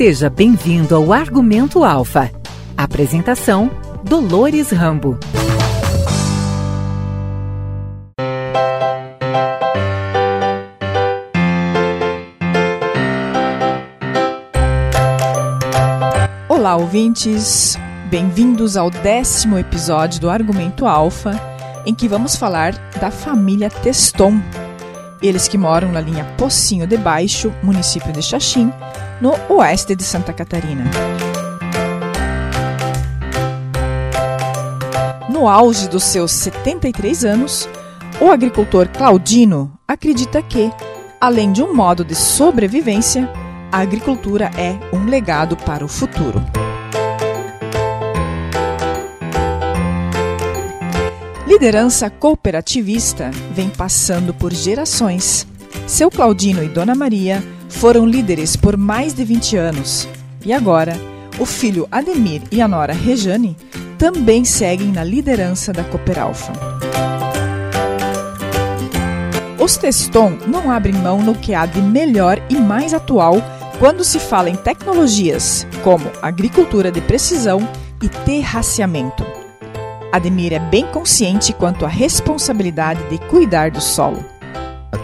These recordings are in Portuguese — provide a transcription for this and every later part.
Seja bem-vindo ao Argumento Alfa. Apresentação: Dolores Rambo. Olá, ouvintes! Bem-vindos ao décimo episódio do Argumento Alfa, em que vamos falar da família Teston. Eles que moram na linha Pocinho de Baixo, município de Xaxim, no oeste de Santa Catarina. No auge dos seus 73 anos, o agricultor Claudino acredita que, além de um modo de sobrevivência, a agricultura é um legado para o futuro. Liderança cooperativista vem passando por gerações. Seu Claudino e Dona Maria foram líderes por mais de 20 anos. E agora, o filho Ademir e a nora Rejane também seguem na liderança da Cooperalfa. Os Teston não abrem mão no que há de melhor e mais atual quando se fala em tecnologias como agricultura de precisão e terraceamento. Ademir é bem consciente quanto à responsabilidade de cuidar do solo.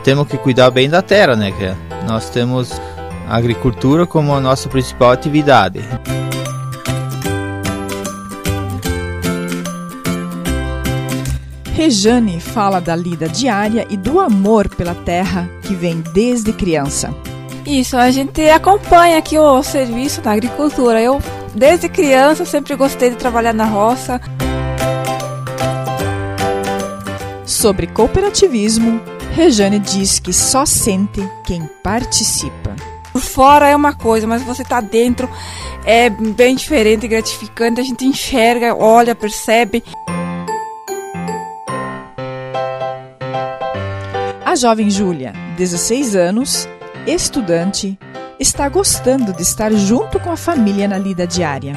Temos que cuidar bem da terra, né? Que nós temos a agricultura como a nossa principal atividade. Rejane fala da lida diária e do amor pela terra que vem desde criança. Isso, a gente acompanha aqui o serviço da agricultura. Eu, desde criança, sempre gostei de trabalhar na roça. Sobre cooperativismo, Rejane diz que só sente quem participa. Por fora é uma coisa, mas você tá dentro é bem diferente e gratificante. A gente enxerga, olha, percebe. A jovem Júlia, 16 anos, estudante, está gostando de estar junto com a família na lida diária.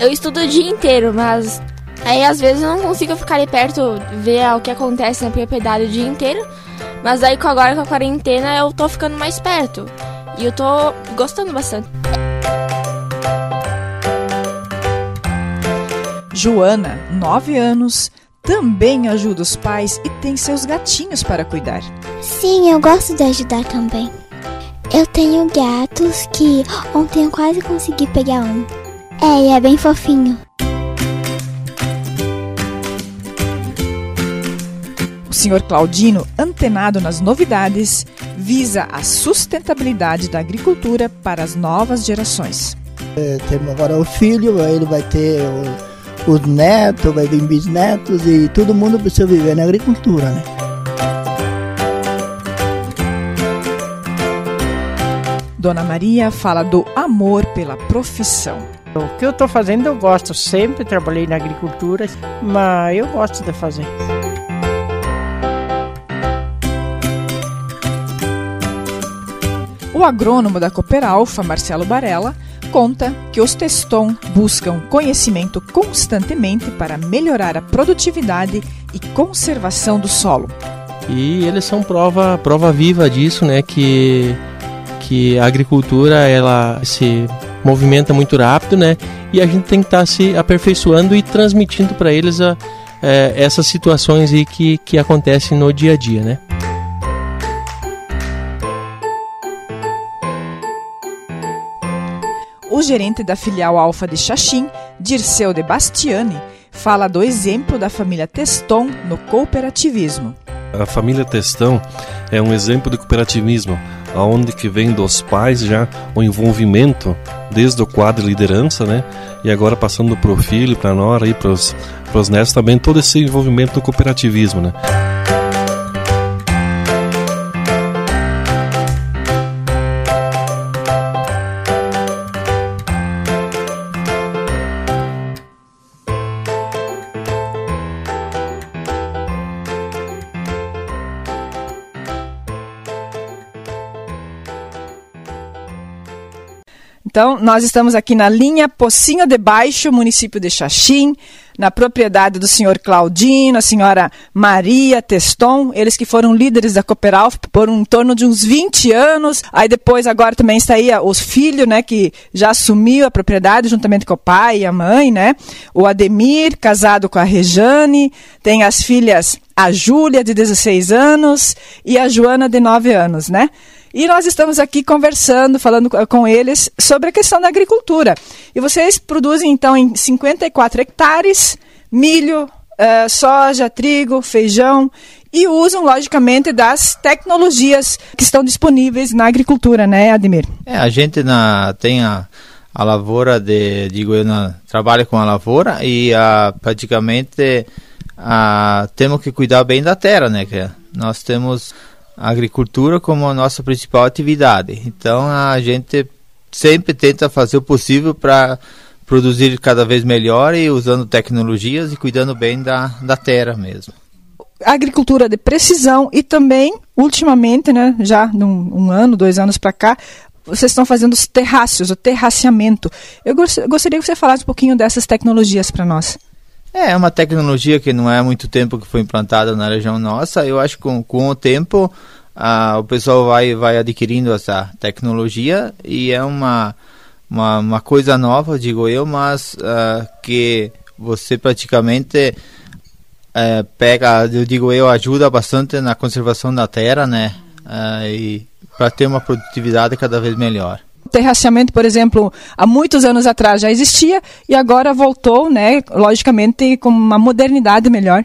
Eu estudo o dia inteiro, mas aí às vezes eu não consigo ficar ali perto, ver o que acontece na propriedade o dia inteiro. Mas aí agora com a quarentena eu tô ficando mais perto. E eu tô gostando bastante. Joana, 9 anos, também ajuda os pais e tem seus gatinhos para cuidar. Sim, eu gosto de ajudar também. Eu tenho gatos que ontem eu quase consegui pegar um. É, e é bem fofinho. Senhor Claudino, antenado nas novidades, visa a sustentabilidade da agricultura para as novas gerações. É, temos agora o filho, ele vai ter o, os netos, vai vir bisnetos e todo mundo precisa viver na agricultura, né? Dona Maria fala do amor pela profissão. O que eu estou fazendo eu gosto, sempre trabalhei na agricultura, mas eu gosto de fazer. O agrônomo da Cooperalfa, Marcelo Barella, conta que os Teston buscam conhecimento constantemente para melhorar a produtividade e conservação do solo. E eles são prova, prova viva disso, né? Que, que a agricultura ela se movimenta muito rápido, né? E a gente tem que estar tá se aperfeiçoando e transmitindo para eles a, é, essas situações aí que, que acontecem no dia a dia, né? O gerente da filial Alfa de Xaxim, Dirceu de Bastiani, fala do exemplo da família Teston no cooperativismo. A família Testão é um exemplo de cooperativismo, aonde que vem dos pais já o envolvimento desde o quadro de liderança, né? E agora passando para o filho, para a nora e para os netos também todo esse envolvimento no cooperativismo, né? Então, nós estamos aqui na linha Pocinho de Baixo, município de Xaxim, na propriedade do senhor Claudino, a senhora Maria Teston, eles que foram líderes da Cooperalf por um torno de uns 20 anos. Aí depois, agora também está aí os filhos, né, que já assumiu a propriedade juntamente com o pai e a mãe, né? O Ademir, casado com a Rejane, tem as filhas a Júlia, de 16 anos, e a Joana, de 9 anos, né? E nós estamos aqui conversando, falando com eles sobre a questão da agricultura. E vocês produzem, então, em 54 hectares, milho, uh, soja, trigo, feijão e usam, logicamente, das tecnologias que estão disponíveis na agricultura, né, Ademir? É, a gente na, tem a, a lavoura de, digo eu, na, trabalha com a lavoura e a, praticamente a, temos que cuidar bem da terra, né? Que nós temos a agricultura como a nossa principal atividade. Então a gente sempre tenta fazer o possível para produzir cada vez melhor e usando tecnologias e cuidando bem da, da terra mesmo. Agricultura de precisão e também, ultimamente, né, já num um ano, dois anos para cá, vocês estão fazendo os terráceos, o terraceamento. Eu gostaria que você falasse um pouquinho dessas tecnologias para nós. É, é uma tecnologia que não é muito tempo que foi implantada na região nossa. Eu acho que com, com o tempo o pessoal vai, vai adquirindo essa tecnologia e é uma, uma, uma coisa nova, digo eu, mas ah, que você praticamente é, pega, eu digo eu, ajuda bastante na conservação da terra, né? Ah, e para ter uma produtividade cada vez melhor terraceamento, por exemplo, há muitos anos atrás já existia e agora voltou, né, logicamente, com uma modernidade melhor.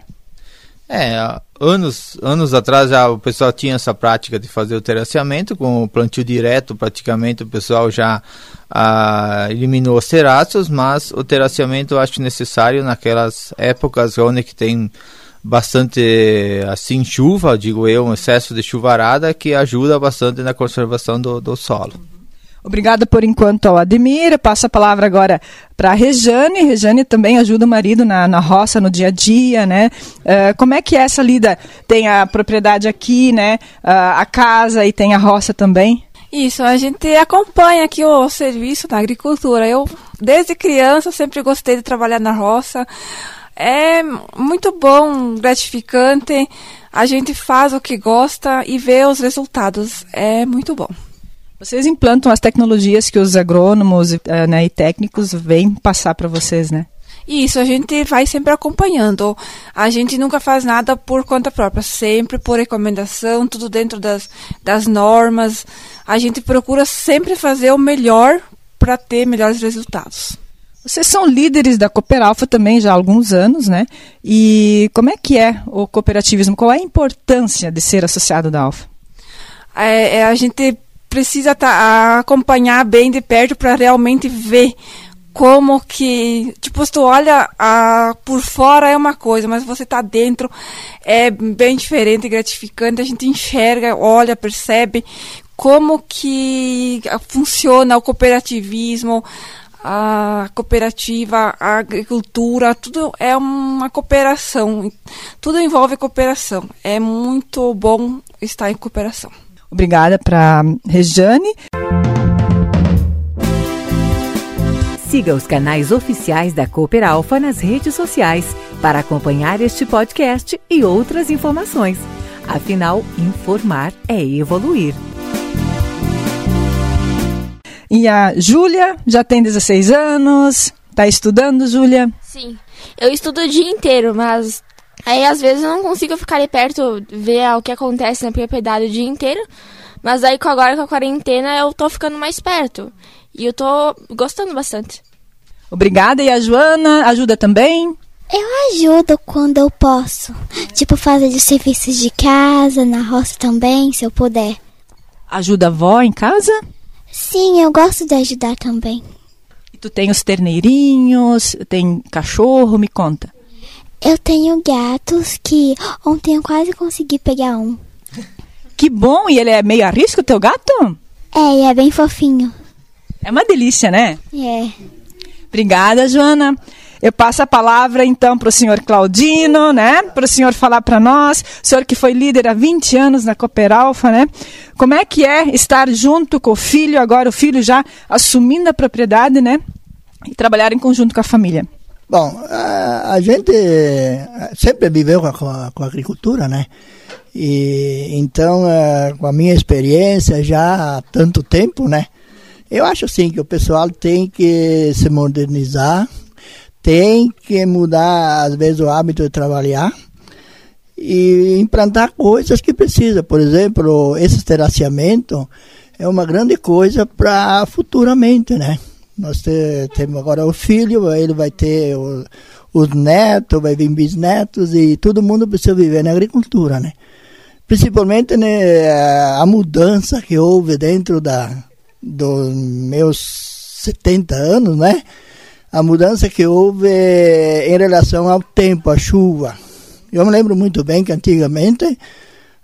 É, anos, anos atrás já o pessoal tinha essa prática de fazer o terraceamento, com o plantio direto, praticamente o pessoal já ah, eliminou os terraços, mas o terraceamento eu acho necessário naquelas épocas onde que tem bastante assim chuva, digo eu, um excesso de chuvarada que ajuda bastante na conservação do, do solo. Obrigada por enquanto ao Ademir. Passo a palavra agora para a Rejane. Rejane também ajuda o marido na, na roça, no dia a dia, né? Uh, como é que é essa lida? Tem a propriedade aqui, né? Uh, a casa e tem a roça também? Isso, a gente acompanha aqui o serviço da agricultura. Eu, desde criança, sempre gostei de trabalhar na roça. É muito bom, gratificante. A gente faz o que gosta e vê os resultados. É muito bom. Vocês implantam as tecnologias que os agrônomos uh, né, e técnicos vêm passar para vocês, né? Isso, a gente vai sempre acompanhando. A gente nunca faz nada por conta própria, sempre por recomendação, tudo dentro das, das normas. A gente procura sempre fazer o melhor para ter melhores resultados. Vocês são líderes da Cooperalfa também já há alguns anos, né? E como é que é o cooperativismo? Qual é a importância de ser associado da Alfa? É, é, a gente precisa tá, acompanhar bem de perto para realmente ver como que, tipo, se tu olha a, por fora é uma coisa, mas você tá dentro é bem diferente, gratificante, a gente enxerga, olha, percebe como que funciona o cooperativismo, a cooperativa, a agricultura, tudo é uma cooperação, tudo envolve cooperação. É muito bom estar em cooperação. Obrigada para Rejane. Siga os canais oficiais da Cooper Alfa nas redes sociais para acompanhar este podcast e outras informações. Afinal, informar é evoluir. E a Júlia já tem 16 anos, está estudando, Júlia? Sim. Eu estudo o dia inteiro, mas Aí às vezes eu não consigo ficar ali perto, ver o que acontece na propriedade o dia inteiro. Mas aí agora com a quarentena eu tô ficando mais perto. E eu tô gostando bastante. Obrigada. E a Joana ajuda também? Eu ajudo quando eu posso. Tipo, fazer os serviços de casa, na roça também, se eu puder. Ajuda a avó em casa? Sim, eu gosto de ajudar também. E tu tem os terneirinhos, tem cachorro, me conta. Eu tenho gatos que ontem eu quase consegui pegar um. Que bom! E ele é meio arrisco, teu gato? É, e é bem fofinho. É uma delícia, né? É. Obrigada, Joana. Eu passo a palavra então para o senhor Claudino, né? Para o senhor falar para nós, o senhor que foi líder há 20 anos na Cooperalfa, né? Como é que é estar junto com o filho, agora o filho já assumindo a propriedade, né? E trabalhar em conjunto com a família? Bom, a, a gente sempre viveu com a, com a, agricultura, né? E então, com a minha experiência já há tanto tempo, né? Eu acho assim que o pessoal tem que se modernizar, tem que mudar às vezes o hábito de trabalhar e implantar coisas que precisa. Por exemplo, esse terraceamento é uma grande coisa para futuramente, né? Nós temos agora o filho, ele vai ter o, os netos, vai vir bisnetos e todo mundo precisa viver na agricultura, né? Principalmente né, a mudança que houve dentro da, dos meus 70 anos, né? A mudança que houve em relação ao tempo, à chuva. Eu me lembro muito bem que antigamente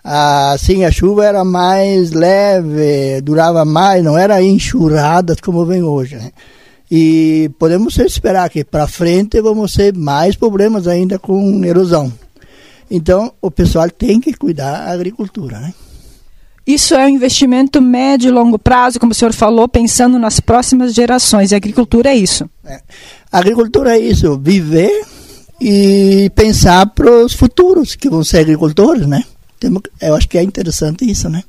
assim a chuva era mais leve, durava mais, não era enxurradas como vem hoje. Né? E podemos esperar que para frente vamos ter mais problemas ainda com erosão. Então o pessoal tem que cuidar da agricultura, né? Isso é um investimento médio e longo prazo, como o senhor falou, pensando nas próximas gerações. E a agricultura é isso. É. A agricultura é isso, viver e pensar para os futuros que vão ser agricultores, né? Eu acho que é interessante isso, né?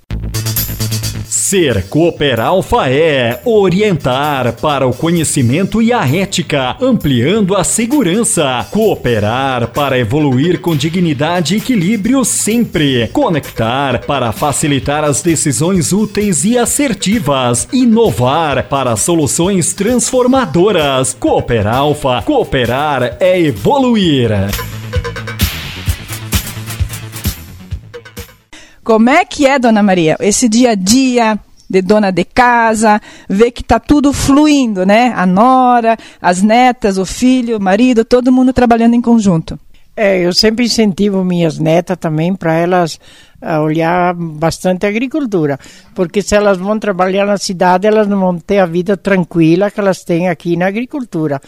Ser Cooper Alfa é orientar para o conhecimento e a ética, ampliando a segurança. Cooperar para evoluir com dignidade e equilíbrio sempre. Conectar para facilitar as decisões úteis e assertivas. Inovar para soluções transformadoras. Cooper Alfa, cooperar é evoluir. Como é que é, dona Maria, esse dia a dia de dona de casa, ver que está tudo fluindo, né? A nora, as netas, o filho, o marido, todo mundo trabalhando em conjunto. É, eu sempre incentivo minhas netas também para elas a olhar bastante a agricultura, porque se elas vão trabalhar na cidade, elas não vão ter a vida tranquila que elas têm aqui na agricultura,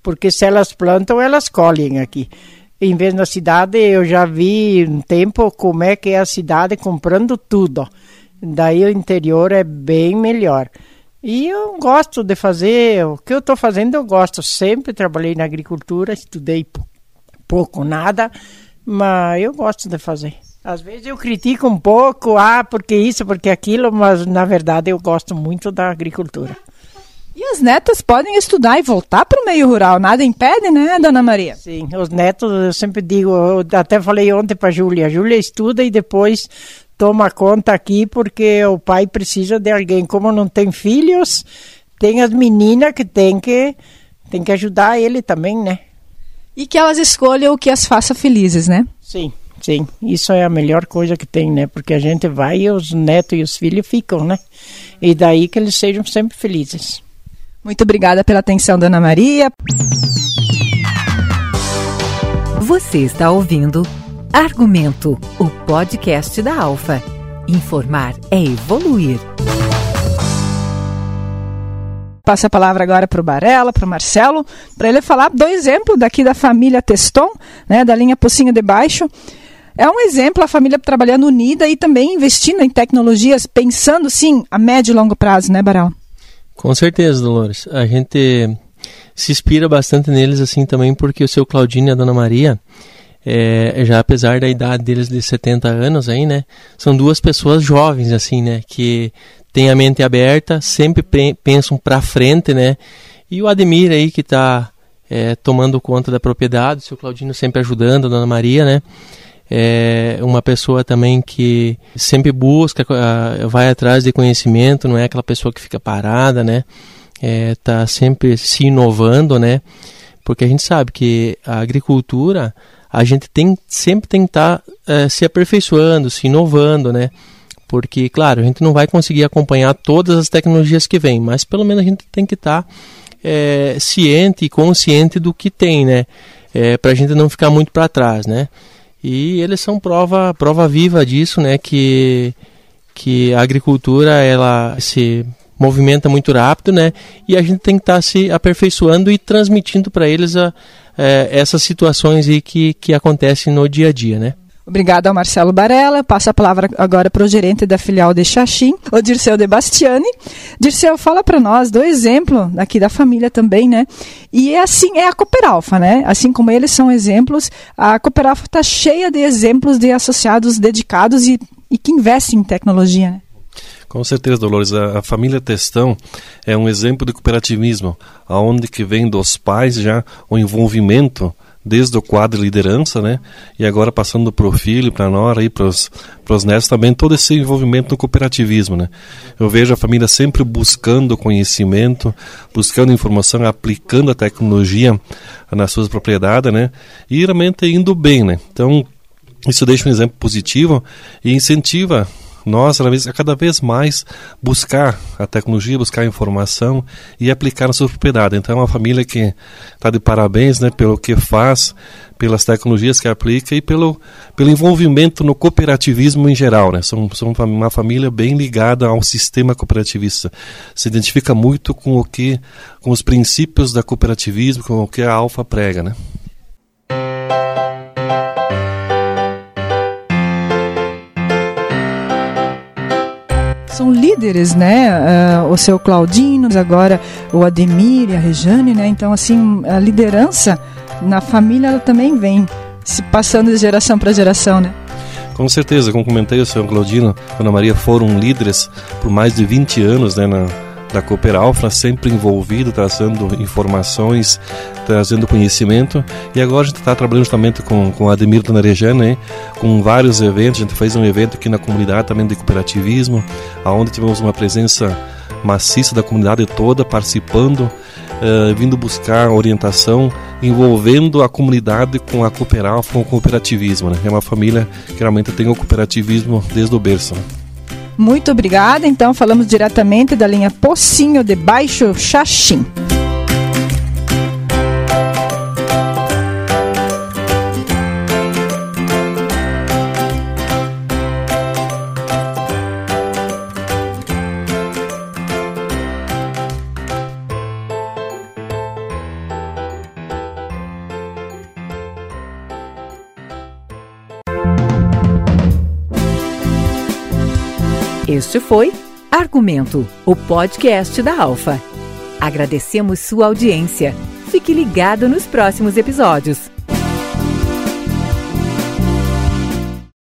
porque se elas plantam, elas colhem aqui em vez da cidade, eu já vi um tempo como é que é a cidade comprando tudo. Daí o interior é bem melhor. E eu gosto de fazer, o que eu estou fazendo eu gosto. Sempre trabalhei na agricultura, estudei pouco, nada, mas eu gosto de fazer. Às vezes eu critico um pouco, ah, porque isso, porque aquilo, mas na verdade eu gosto muito da agricultura. As netas podem estudar e voltar para o meio rural, nada impede, né, dona Maria? Sim, os netos, eu sempre digo, eu até falei ontem para a Júlia, Júlia estuda e depois toma conta aqui porque o pai precisa de alguém. Como não tem filhos, tem as meninas que tem que, tem que ajudar ele também, né? E que elas escolham o que as faça felizes, né? Sim, sim. Isso é a melhor coisa que tem, né? Porque a gente vai e os netos e os filhos ficam, né? E daí que eles sejam sempre felizes. Muito obrigada pela atenção, Dona Maria. Você está ouvindo Argumento, o podcast da Alfa. Informar é evoluir. Passa a palavra agora para o Barela, para o Marcelo, para ele falar do exemplo daqui da família Teston, né, da linha Pocinho de Baixo. É um exemplo a família trabalhando unida e também investindo em tecnologias, pensando sim a médio e longo prazo, né, Barela? Com certeza, Dolores. A gente se inspira bastante neles assim também porque o seu Claudinho e a Dona Maria, é, já apesar da idade deles de 70 anos aí, né, são duas pessoas jovens assim, né, que têm a mente aberta, sempre pensam para frente, né, e o Ademir aí que está é, tomando conta da propriedade, o seu Claudinho sempre ajudando a Dona Maria, né, é uma pessoa também que sempre busca, vai atrás de conhecimento, não é aquela pessoa que fica parada, né? É, tá sempre se inovando, né? Porque a gente sabe que a agricultura, a gente tem sempre tem que estar tá, é, se aperfeiçoando, se inovando, né? Porque, claro, a gente não vai conseguir acompanhar todas as tecnologias que vêm, mas pelo menos a gente tem que estar tá, é, ciente e consciente do que tem, né? É, para a gente não ficar muito para trás, né? E eles são prova, prova viva disso, né? Que, que a agricultura ela se movimenta muito rápido, né? E a gente tem que estar tá se aperfeiçoando e transmitindo para eles a, é, essas situações aí que, que acontecem no dia a dia, né? Obrigada ao Marcelo Barella. Passo a palavra agora para o gerente da filial de Xaxim, o Dirceu de Bastiani. Dirceu, fala para nós do exemplo aqui da família também, né? E é assim, é a Cooperalfa, né? Assim como eles são exemplos, a Cooperalfa está cheia de exemplos de associados dedicados e, e que investem em tecnologia, né? Com certeza, Dolores. A, a, família Testão é um exemplo de cooperativismo, aonde que vem dos pais já o envolvimento desde o quadro de liderança, né? E agora passando para o filho, para a nora e para os netos também, todo esse envolvimento no cooperativismo, né? Eu vejo a família sempre buscando conhecimento, buscando informação, aplicando a tecnologia nas suas propriedades, né? E realmente indo bem, né? Então, isso deixa um exemplo positivo e incentiva nós a cada vez mais buscar a tecnologia, buscar a informação e aplicar na sua propriedade. Então é uma família que está de parabéns né, pelo que faz, pelas tecnologias que aplica e pelo, pelo envolvimento no cooperativismo em geral. Né? São, são uma família bem ligada ao sistema cooperativista. Se identifica muito com o que, com os princípios da cooperativismo, com o que a Alfa prega. Né? Líderes, né? Uh, o seu Claudino, agora o Ademir e a Rejane, né? Então, assim, a liderança na família ela também vem se passando de geração para geração, né? Com certeza, como comentei, o senhor Claudino Ana Maria foram líderes por mais de 20 anos né, na, da Cooper Alpha, sempre envolvido, trazendo informações, trazendo conhecimento. E agora a gente está trabalhando justamente com, com Ademir Donarejano, né? com vários eventos. A gente fez um evento aqui na comunidade também de cooperativismo, onde tivemos uma presença maciça da comunidade toda participando, uh, vindo buscar orientação, envolvendo a comunidade com a Cooper Alpha, com o cooperativismo. Né? É uma família que realmente tem o cooperativismo desde o berço. Né? Muito obrigada. Então, falamos diretamente da linha Pocinho de Baixo Xaxim. Este foi Argumento, o podcast da Alfa. Agradecemos sua audiência. Fique ligado nos próximos episódios.